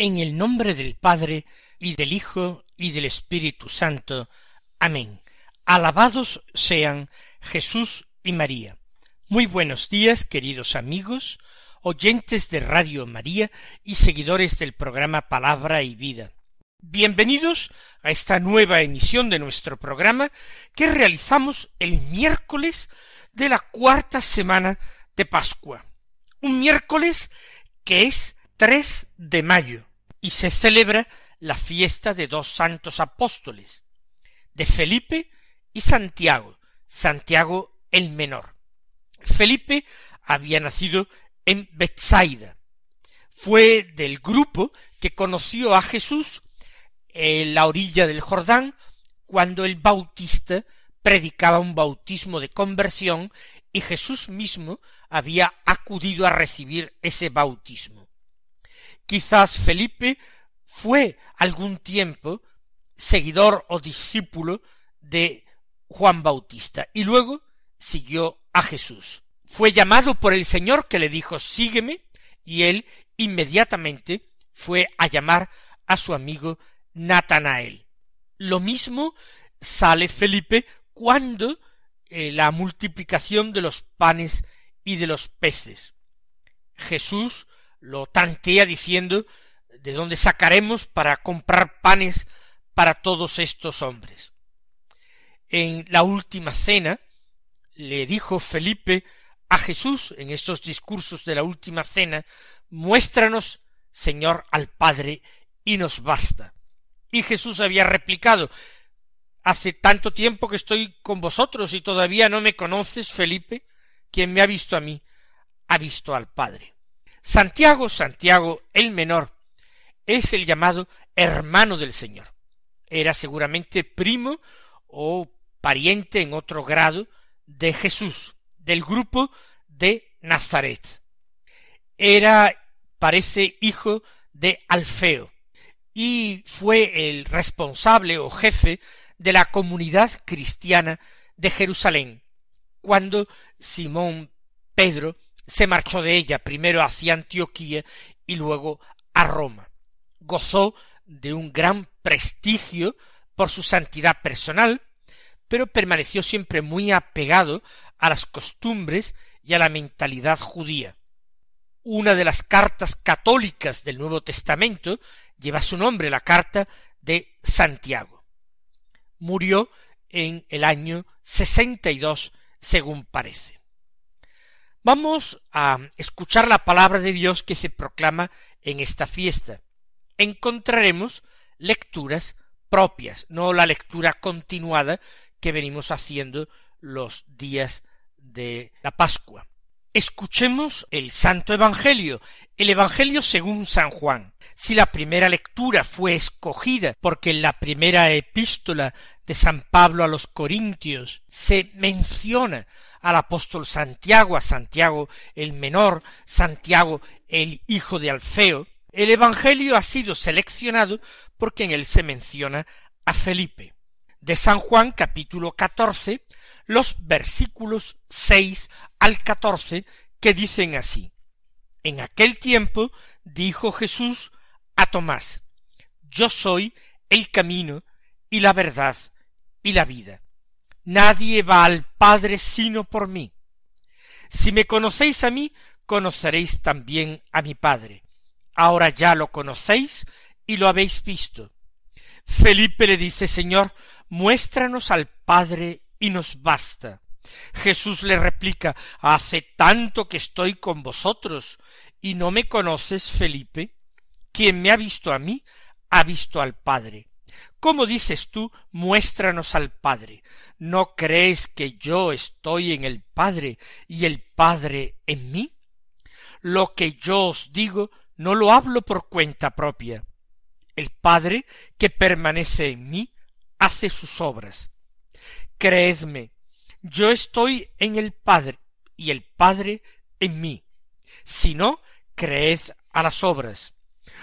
En el nombre del Padre, y del Hijo, y del Espíritu Santo. Amén. Alabados sean Jesús y María. Muy buenos días, queridos amigos, oyentes de Radio María y seguidores del programa Palabra y Vida. Bienvenidos a esta nueva emisión de nuestro programa que realizamos el miércoles de la cuarta semana de Pascua. Un miércoles que es 3 de mayo, y se celebra la fiesta de dos santos apóstoles, de Felipe y Santiago, Santiago el menor. Felipe había nacido en Bethsaida. Fue del grupo que conoció a Jesús en la orilla del Jordán cuando el Bautista predicaba un bautismo de conversión y Jesús mismo había acudido a recibir ese bautismo. Quizás Felipe fue algún tiempo seguidor o discípulo de Juan Bautista y luego siguió a Jesús. Fue llamado por el Señor que le dijo sígueme y él inmediatamente fue a llamar a su amigo Natanael. Lo mismo sale Felipe cuando eh, la multiplicación de los panes y de los peces. Jesús lo tantea diciendo de dónde sacaremos para comprar panes para todos estos hombres. En la última cena le dijo Felipe a Jesús en estos discursos de la última cena muéstranos, Señor, al Padre, y nos basta. Y Jesús había replicado Hace tanto tiempo que estoy con vosotros y todavía no me conoces, Felipe. Quien me ha visto a mí, ha visto al Padre. Santiago, Santiago el menor, es el llamado hermano del Señor. Era seguramente primo o pariente en otro grado de Jesús, del grupo de Nazaret. Era, parece, hijo de Alfeo, y fue el responsable o jefe de la comunidad cristiana de Jerusalén, cuando Simón Pedro se marchó de ella primero hacia Antioquía y luego a Roma. Gozó de un gran prestigio por su santidad personal, pero permaneció siempre muy apegado a las costumbres y a la mentalidad judía. Una de las cartas católicas del Nuevo Testamento lleva su nombre, la carta de Santiago. Murió en el año sesenta y dos, según parece. Vamos a escuchar la palabra de Dios que se proclama en esta fiesta. Encontraremos lecturas propias, no la lectura continuada que venimos haciendo los días de la Pascua. Escuchemos el Santo Evangelio, el Evangelio según San Juan. Si la primera lectura fue escogida porque en la primera epístola de San Pablo a los Corintios se menciona al apóstol Santiago, a Santiago el menor, Santiago el hijo de Alfeo, el Evangelio ha sido seleccionado porque en él se menciona a Felipe. De San Juan capítulo catorce, los versículos seis al catorce que dicen así. En aquel tiempo dijo Jesús a Tomás, Yo soy el camino y la verdad y la vida. Nadie va al Padre sino por mí. Si me conocéis a mí, conoceréis también a mi Padre. Ahora ya lo conocéis y lo habéis visto. Felipe le dice, Señor, muéstranos al Padre y nos basta. Jesús le replica, hace tanto que estoy con vosotros y no me conoces, Felipe. Quien me ha visto a mí, ha visto al Padre. ¿Cómo dices tú, muéstranos al Padre? ¿No crees que yo estoy en el Padre y el Padre en mí? lo que yo os digo no lo hablo por cuenta propia. El Padre que permanece en mí hace sus obras. Creedme, yo estoy en el Padre y el Padre en mí. Si no, creed a las obras.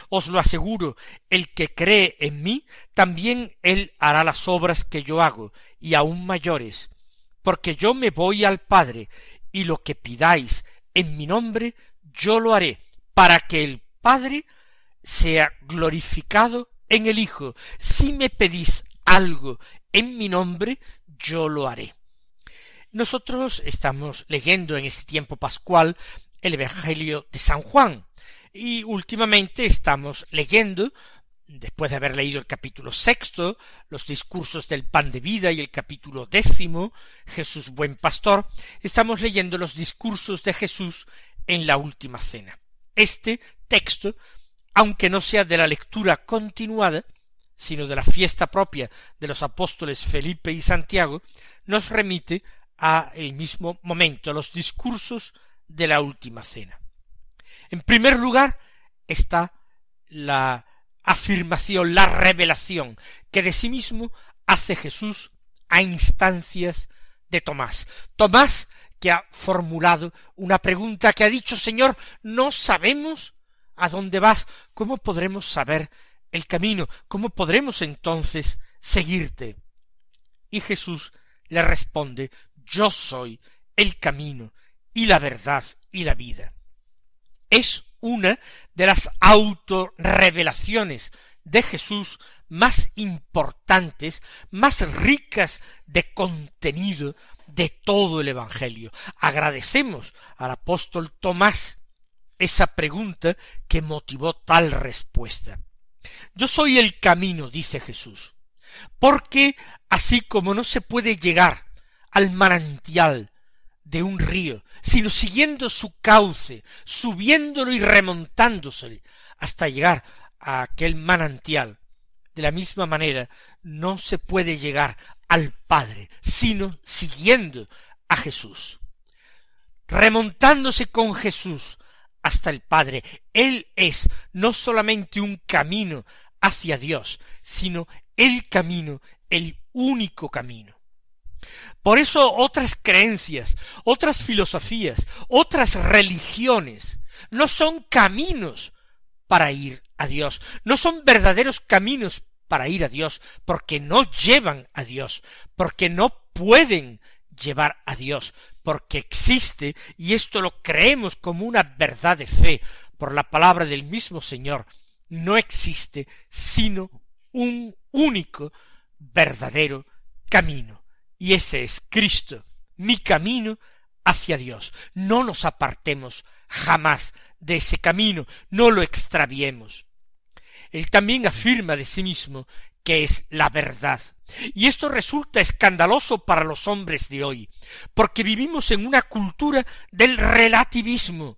Os lo aseguro, el que cree en mí, también él hará las obras que yo hago, y aun mayores, porque yo me voy al Padre, y lo que pidáis en mi nombre, yo lo haré, para que el Padre sea glorificado en el Hijo. Si me pedís algo en mi nombre, yo lo haré. Nosotros estamos leyendo en este tiempo pascual el Evangelio de San Juan, y últimamente estamos leyendo, después de haber leído el capítulo sexto, los discursos del pan de vida y el capítulo décimo, Jesús buen pastor, estamos leyendo los discursos de Jesús en la última cena. Este texto, aunque no sea de la lectura continuada, sino de la fiesta propia de los apóstoles Felipe y Santiago, nos remite a el mismo momento, a los discursos de la última cena. En primer lugar está la afirmación, la revelación que de sí mismo hace Jesús a instancias de Tomás. Tomás que ha formulado una pregunta que ha dicho Señor, no sabemos a dónde vas, ¿cómo podremos saber el camino? ¿Cómo podremos entonces seguirte? Y Jesús le responde, yo soy el camino y la verdad y la vida es una de las autorrevelaciones de Jesús más importantes, más ricas de contenido de todo el Evangelio. Agradecemos al apóstol Tomás esa pregunta que motivó tal respuesta. Yo soy el camino, dice Jesús, porque así como no se puede llegar al manantial de un río, sino siguiendo su cauce, subiéndolo y remontándosele hasta llegar a aquel manantial. De la misma manera, no se puede llegar al Padre, sino siguiendo a Jesús. Remontándose con Jesús hasta el Padre. Él es no solamente un camino hacia Dios, sino el camino, el único camino. Por eso otras creencias, otras filosofías, otras religiones no son caminos para ir a Dios, no son verdaderos caminos para ir a Dios, porque no llevan a Dios, porque no pueden llevar a Dios, porque existe, y esto lo creemos como una verdad de fe, por la palabra del mismo Señor, no existe sino un único verdadero camino, y ese es Cristo, mi camino hacia Dios. No nos apartemos jamás de ese camino, no lo extraviemos. Él también afirma de sí mismo que es la verdad. Y esto resulta escandaloso para los hombres de hoy, porque vivimos en una cultura del relativismo,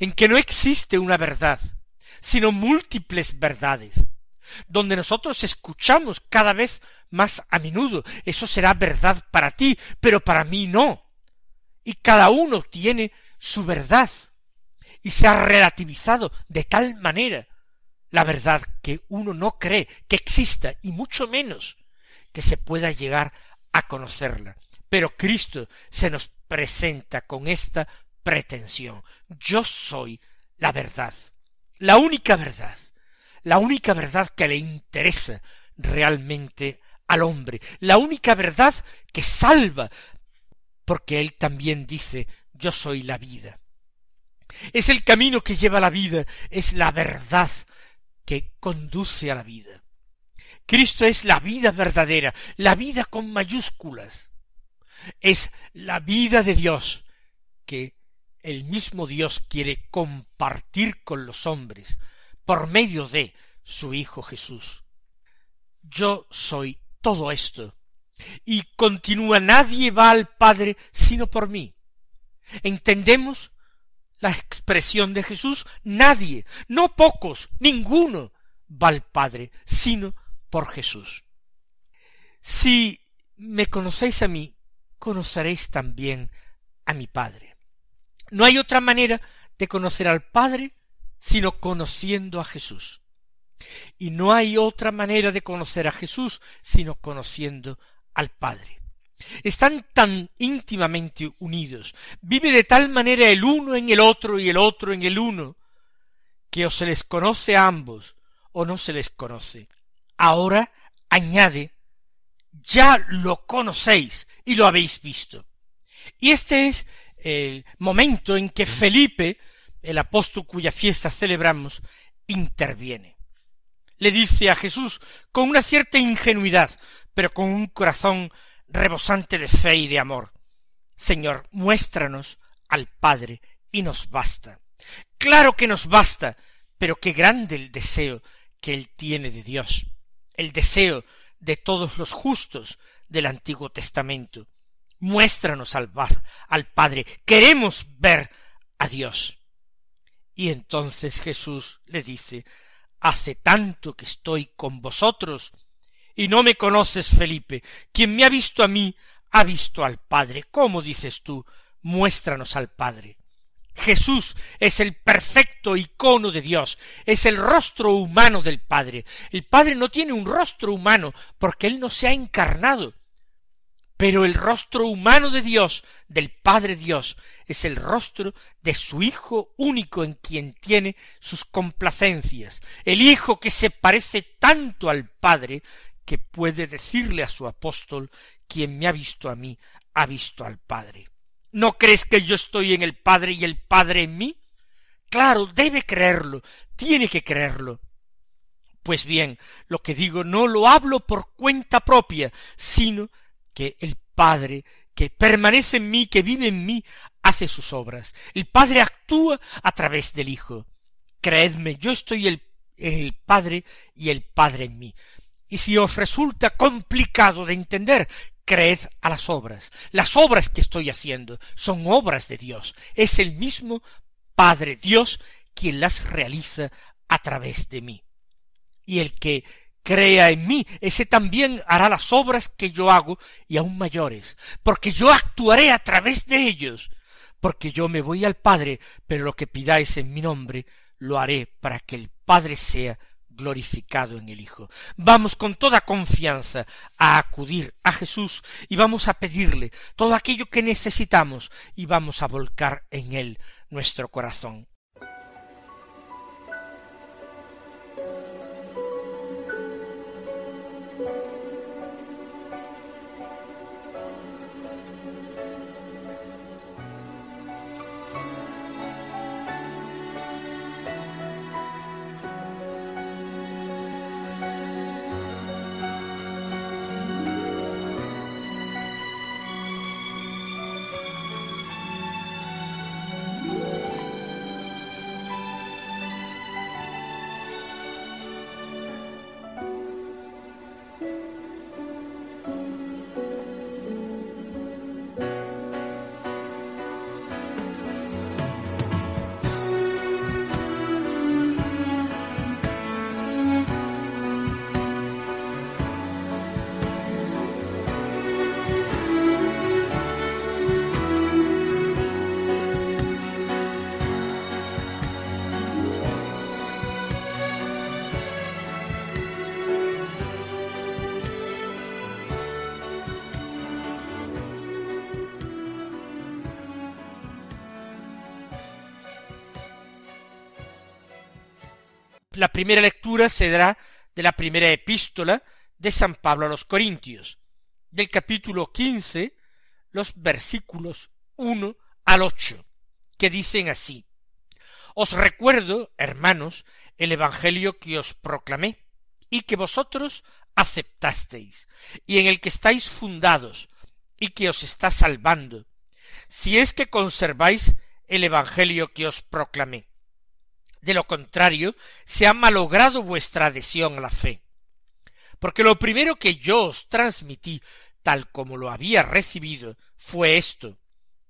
en que no existe una verdad, sino múltiples verdades donde nosotros escuchamos cada vez más a menudo, eso será verdad para ti, pero para mí no. Y cada uno tiene su verdad, y se ha relativizado de tal manera la verdad que uno no cree que exista, y mucho menos que se pueda llegar a conocerla. Pero Cristo se nos presenta con esta pretensión. Yo soy la verdad, la única verdad la única verdad que le interesa realmente al hombre, la única verdad que salva, porque él también dice yo soy la vida. Es el camino que lleva la vida, es la verdad que conduce a la vida. Cristo es la vida verdadera, la vida con mayúsculas. Es la vida de Dios que el mismo Dios quiere compartir con los hombres por medio de su Hijo Jesús. Yo soy todo esto. Y continúa, nadie va al Padre sino por mí. ¿Entendemos la expresión de Jesús? Nadie, no pocos, ninguno va al Padre sino por Jesús. Si me conocéis a mí, conoceréis también a mi Padre. No hay otra manera de conocer al Padre sino conociendo a Jesús. Y no hay otra manera de conocer a Jesús sino conociendo al Padre. Están tan íntimamente unidos, vive de tal manera el uno en el otro y el otro en el uno, que o se les conoce a ambos o no se les conoce. Ahora añade, ya lo conocéis y lo habéis visto. Y este es el momento en que Felipe, el apóstol cuya fiesta celebramos, interviene. Le dice a Jesús con una cierta ingenuidad, pero con un corazón rebosante de fe y de amor. Señor, muéstranos al Padre y nos basta. Claro que nos basta, pero qué grande el deseo que él tiene de Dios, el deseo de todos los justos del Antiguo Testamento. Muéstranos al, al Padre, queremos ver a Dios. Y entonces Jesús le dice, hace tanto que estoy con vosotros y no me conoces, Felipe. Quien me ha visto a mí, ha visto al Padre. ¿Cómo dices tú? Muéstranos al Padre. Jesús es el perfecto icono de Dios, es el rostro humano del Padre. El Padre no tiene un rostro humano porque Él no se ha encarnado. Pero el rostro humano de Dios, del Padre Dios, es el rostro de su Hijo único en quien tiene sus complacencias, el Hijo que se parece tanto al Padre que puede decirle a su apóstol, quien me ha visto a mí, ha visto al Padre. ¿No crees que yo estoy en el Padre y el Padre en mí? Claro, debe creerlo, tiene que creerlo. Pues bien, lo que digo no lo hablo por cuenta propia, sino que el Padre, que permanece en mí, que vive en mí, hace sus obras. El Padre actúa a través del Hijo. Creedme, yo estoy en el Padre y el Padre en mí. Y si os resulta complicado de entender, creed a las obras. Las obras que estoy haciendo son obras de Dios. Es el mismo Padre Dios quien las realiza a través de mí. Y el que crea en mí, ese también hará las obras que yo hago y aún mayores, porque yo actuaré a través de ellos, porque yo me voy al Padre, pero lo que pidáis en mi nombre, lo haré para que el Padre sea glorificado en el Hijo. Vamos con toda confianza a acudir a Jesús y vamos a pedirle todo aquello que necesitamos y vamos a volcar en él nuestro corazón. La primera lectura se dará de la primera epístola de San Pablo a los Corintios, del capítulo quince, los versículos uno al ocho, que dicen así Os recuerdo, hermanos, el Evangelio que os proclamé, y que vosotros aceptasteis, y en el que estáis fundados, y que os está salvando, si es que conserváis el Evangelio que os proclamé de lo contrario, se ha malogrado vuestra adhesión a la fe. Porque lo primero que yo os transmití, tal como lo había recibido, fue esto,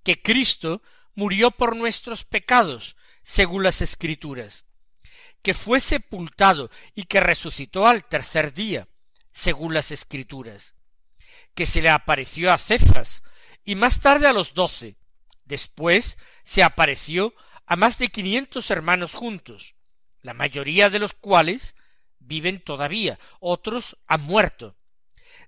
que Cristo murió por nuestros pecados, según las Escrituras, que fue sepultado y que resucitó al tercer día, según las Escrituras, que se le apareció a Cefas y más tarde a los doce, después se apareció a más de quinientos hermanos juntos, la mayoría de los cuales viven todavía, otros han muerto.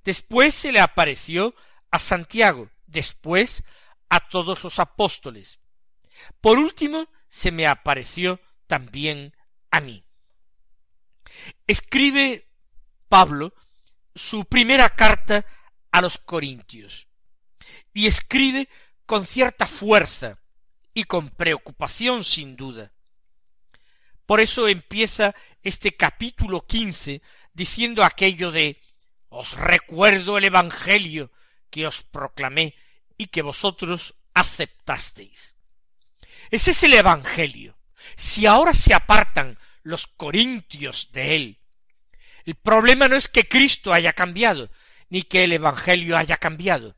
Después se le apareció a Santiago, después a todos los apóstoles. Por último, se me apareció también a mí. Escribe Pablo su primera carta a los Corintios y escribe con cierta fuerza y con preocupación sin duda. Por eso empieza este capítulo quince diciendo aquello de os recuerdo el Evangelio que os proclamé y que vosotros aceptasteis. Ese es el Evangelio. Si ahora se apartan los corintios de él, el problema no es que Cristo haya cambiado, ni que el Evangelio haya cambiado.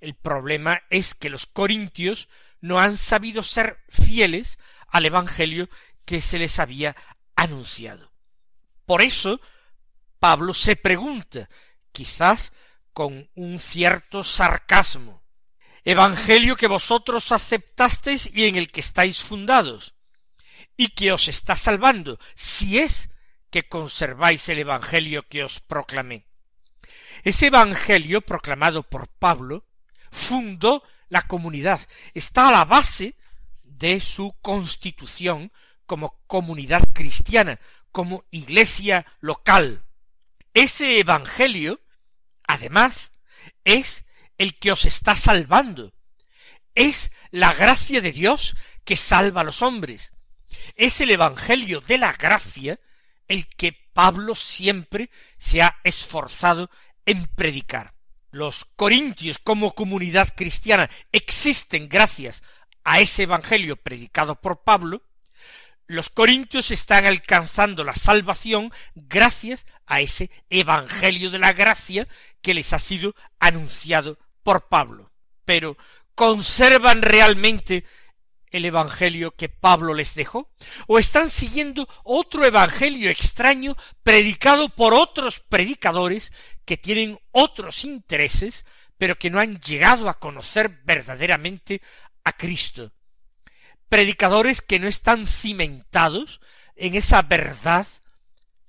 El problema es que los corintios no han sabido ser fieles al Evangelio que se les había anunciado. Por eso Pablo se pregunta, quizás con un cierto sarcasmo, Evangelio que vosotros aceptasteis y en el que estáis fundados, y que os está salvando, si es que conserváis el Evangelio que os proclamé. Ese Evangelio proclamado por Pablo fundó la comunidad, está a la base de su constitución como comunidad cristiana, como iglesia local. Ese Evangelio, además, es el que os está salvando. Es la gracia de Dios que salva a los hombres. Es el Evangelio de la gracia el que Pablo siempre se ha esforzado en predicar. Los corintios como comunidad cristiana existen gracias a ese Evangelio predicado por Pablo, los corintios están alcanzando la salvación gracias a ese Evangelio de la gracia que les ha sido anunciado por Pablo. Pero ¿conservan realmente el Evangelio que Pablo les dejó? ¿O están siguiendo otro Evangelio extraño predicado por otros predicadores que tienen otros intereses, pero que no han llegado a conocer verdaderamente a Cristo? predicadores que no están cimentados en esa verdad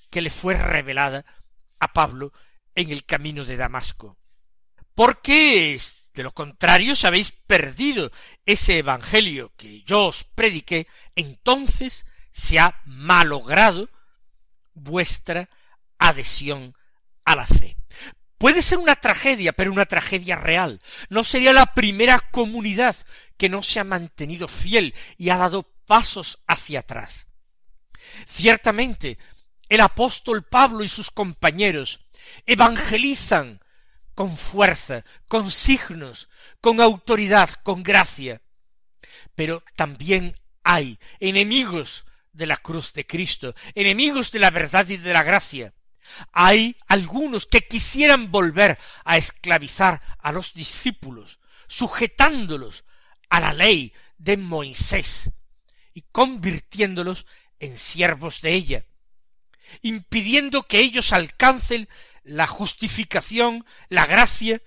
que le fue revelada a Pablo en el camino de Damasco. Porque de lo contrario, si habéis perdido ese evangelio que yo os prediqué, entonces se ha malogrado vuestra adhesión a la fe. Puede ser una tragedia, pero una tragedia real. No sería la primera comunidad que no se ha mantenido fiel y ha dado pasos hacia atrás. Ciertamente, el apóstol Pablo y sus compañeros evangelizan con fuerza, con signos, con autoridad, con gracia. Pero también hay enemigos de la cruz de Cristo, enemigos de la verdad y de la gracia, hay algunos que quisieran volver a esclavizar a los discípulos, sujetándolos a la ley de Moisés y convirtiéndolos en siervos de ella, impidiendo que ellos alcancen la justificación, la gracia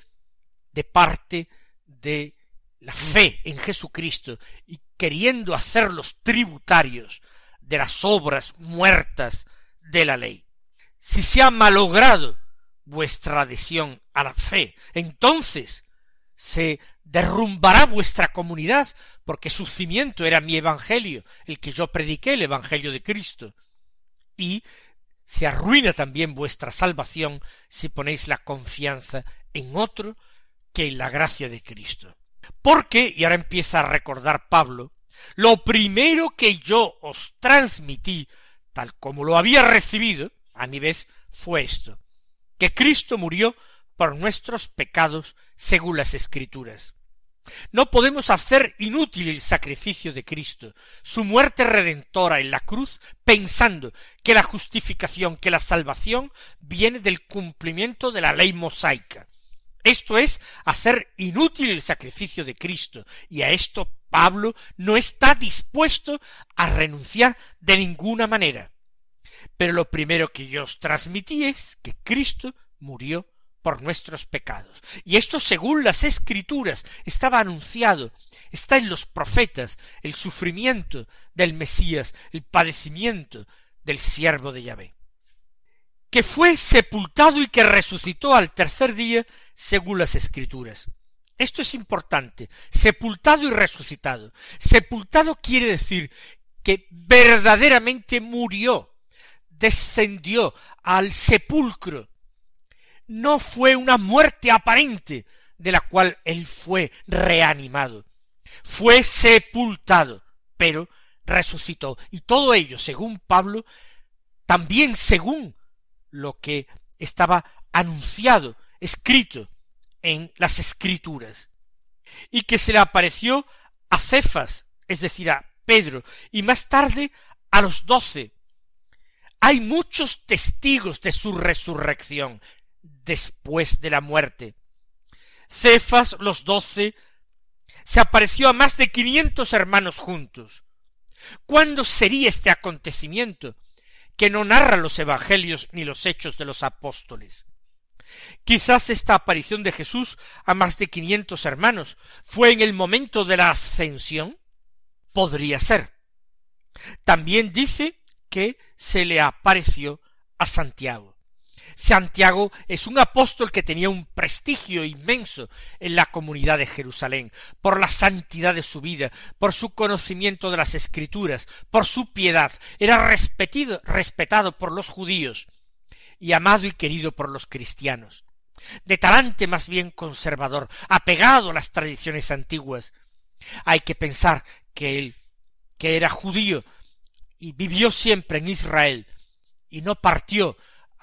de parte de la fe en Jesucristo y queriendo hacerlos tributarios de las obras muertas de la ley si se ha malogrado vuestra adhesión a la fe, entonces se derrumbará vuestra comunidad, porque su cimiento era mi evangelio, el que yo prediqué, el evangelio de Cristo. Y se arruina también vuestra salvación si ponéis la confianza en otro que en la gracia de Cristo. Porque, y ahora empieza a recordar Pablo, lo primero que yo os transmití, tal como lo había recibido, a mi vez fue esto, que Cristo murió por nuestros pecados según las Escrituras. No podemos hacer inútil el sacrificio de Cristo, su muerte redentora en la cruz, pensando que la justificación, que la salvación viene del cumplimiento de la ley mosaica. Esto es hacer inútil el sacrificio de Cristo, y a esto Pablo no está dispuesto a renunciar de ninguna manera. Pero lo primero que yo os transmití es que Cristo murió por nuestros pecados. Y esto según las escrituras estaba anunciado, está en los profetas, el sufrimiento del Mesías, el padecimiento del siervo de Yahvé, que fue sepultado y que resucitó al tercer día según las escrituras. Esto es importante, sepultado y resucitado. Sepultado quiere decir que verdaderamente murió, descendió al sepulcro. No fue una muerte aparente de la cual él fue reanimado. Fue sepultado, pero resucitó. Y todo ello, según Pablo, también según lo que estaba anunciado, escrito en las escrituras, y que se le apareció a Cefas, es decir, a Pedro, y más tarde a los doce. Hay muchos testigos de su resurrección después de la muerte. Cefas, los doce, se apareció a más de quinientos hermanos juntos. ¿Cuándo sería este acontecimiento que no narra los evangelios ni los hechos de los apóstoles? Quizás esta aparición de Jesús a más de quinientos hermanos fue en el momento de la ascensión. Podría ser. También dice que se le apareció a Santiago. Santiago es un apóstol que tenía un prestigio inmenso en la comunidad de Jerusalén, por la santidad de su vida, por su conocimiento de las escrituras, por su piedad, era respetado, respetado por los judíos, y amado y querido por los cristianos, de talante más bien conservador, apegado a las tradiciones antiguas. Hay que pensar que él, que era judío y vivió siempre en Israel, y no partió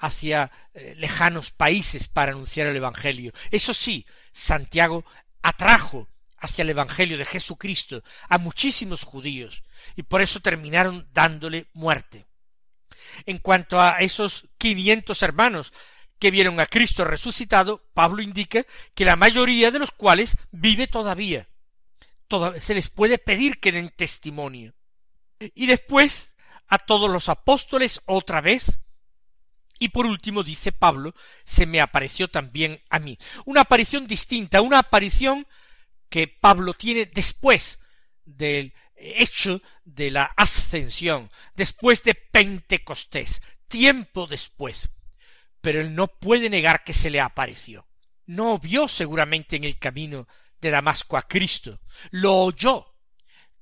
hacia eh, lejanos países para anunciar el Evangelio. Eso sí, Santiago atrajo hacia el Evangelio de Jesucristo a muchísimos judíos, y por eso terminaron dándole muerte. En cuanto a esos quinientos hermanos que vieron a Cristo resucitado, Pablo indica que la mayoría de los cuales vive todavía. se les puede pedir que den testimonio. Y después a todos los apóstoles otra vez. Y por último dice Pablo, se me apareció también a mí. Una aparición distinta, una aparición que Pablo tiene después del hecho de la ascensión, después de Pentecostés, tiempo después. Pero él no puede negar que se le apareció. No vio seguramente en el camino de Damasco a Cristo, lo oyó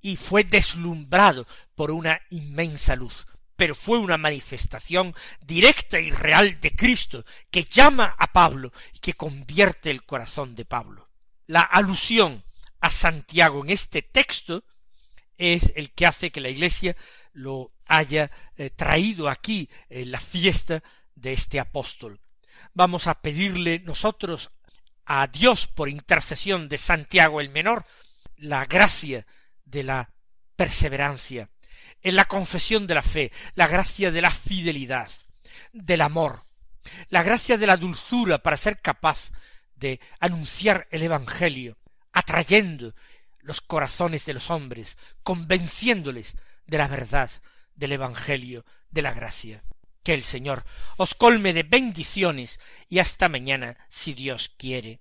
y fue deslumbrado por una inmensa luz, pero fue una manifestación directa y real de Cristo que llama a Pablo y que convierte el corazón de Pablo. La alusión a Santiago en este texto es el que hace que la Iglesia lo haya eh, traído aquí en la fiesta de este apóstol. Vamos a pedirle nosotros a Dios por intercesión de Santiago el Menor la gracia de la perseverancia, en la confesión de la fe, la gracia de la fidelidad, del amor, la gracia de la dulzura para ser capaz de anunciar el Evangelio, atrayendo los corazones de los hombres, convenciéndoles de la verdad del Evangelio de la gracia. Que el Señor os colme de bendiciones y hasta mañana, si Dios quiere.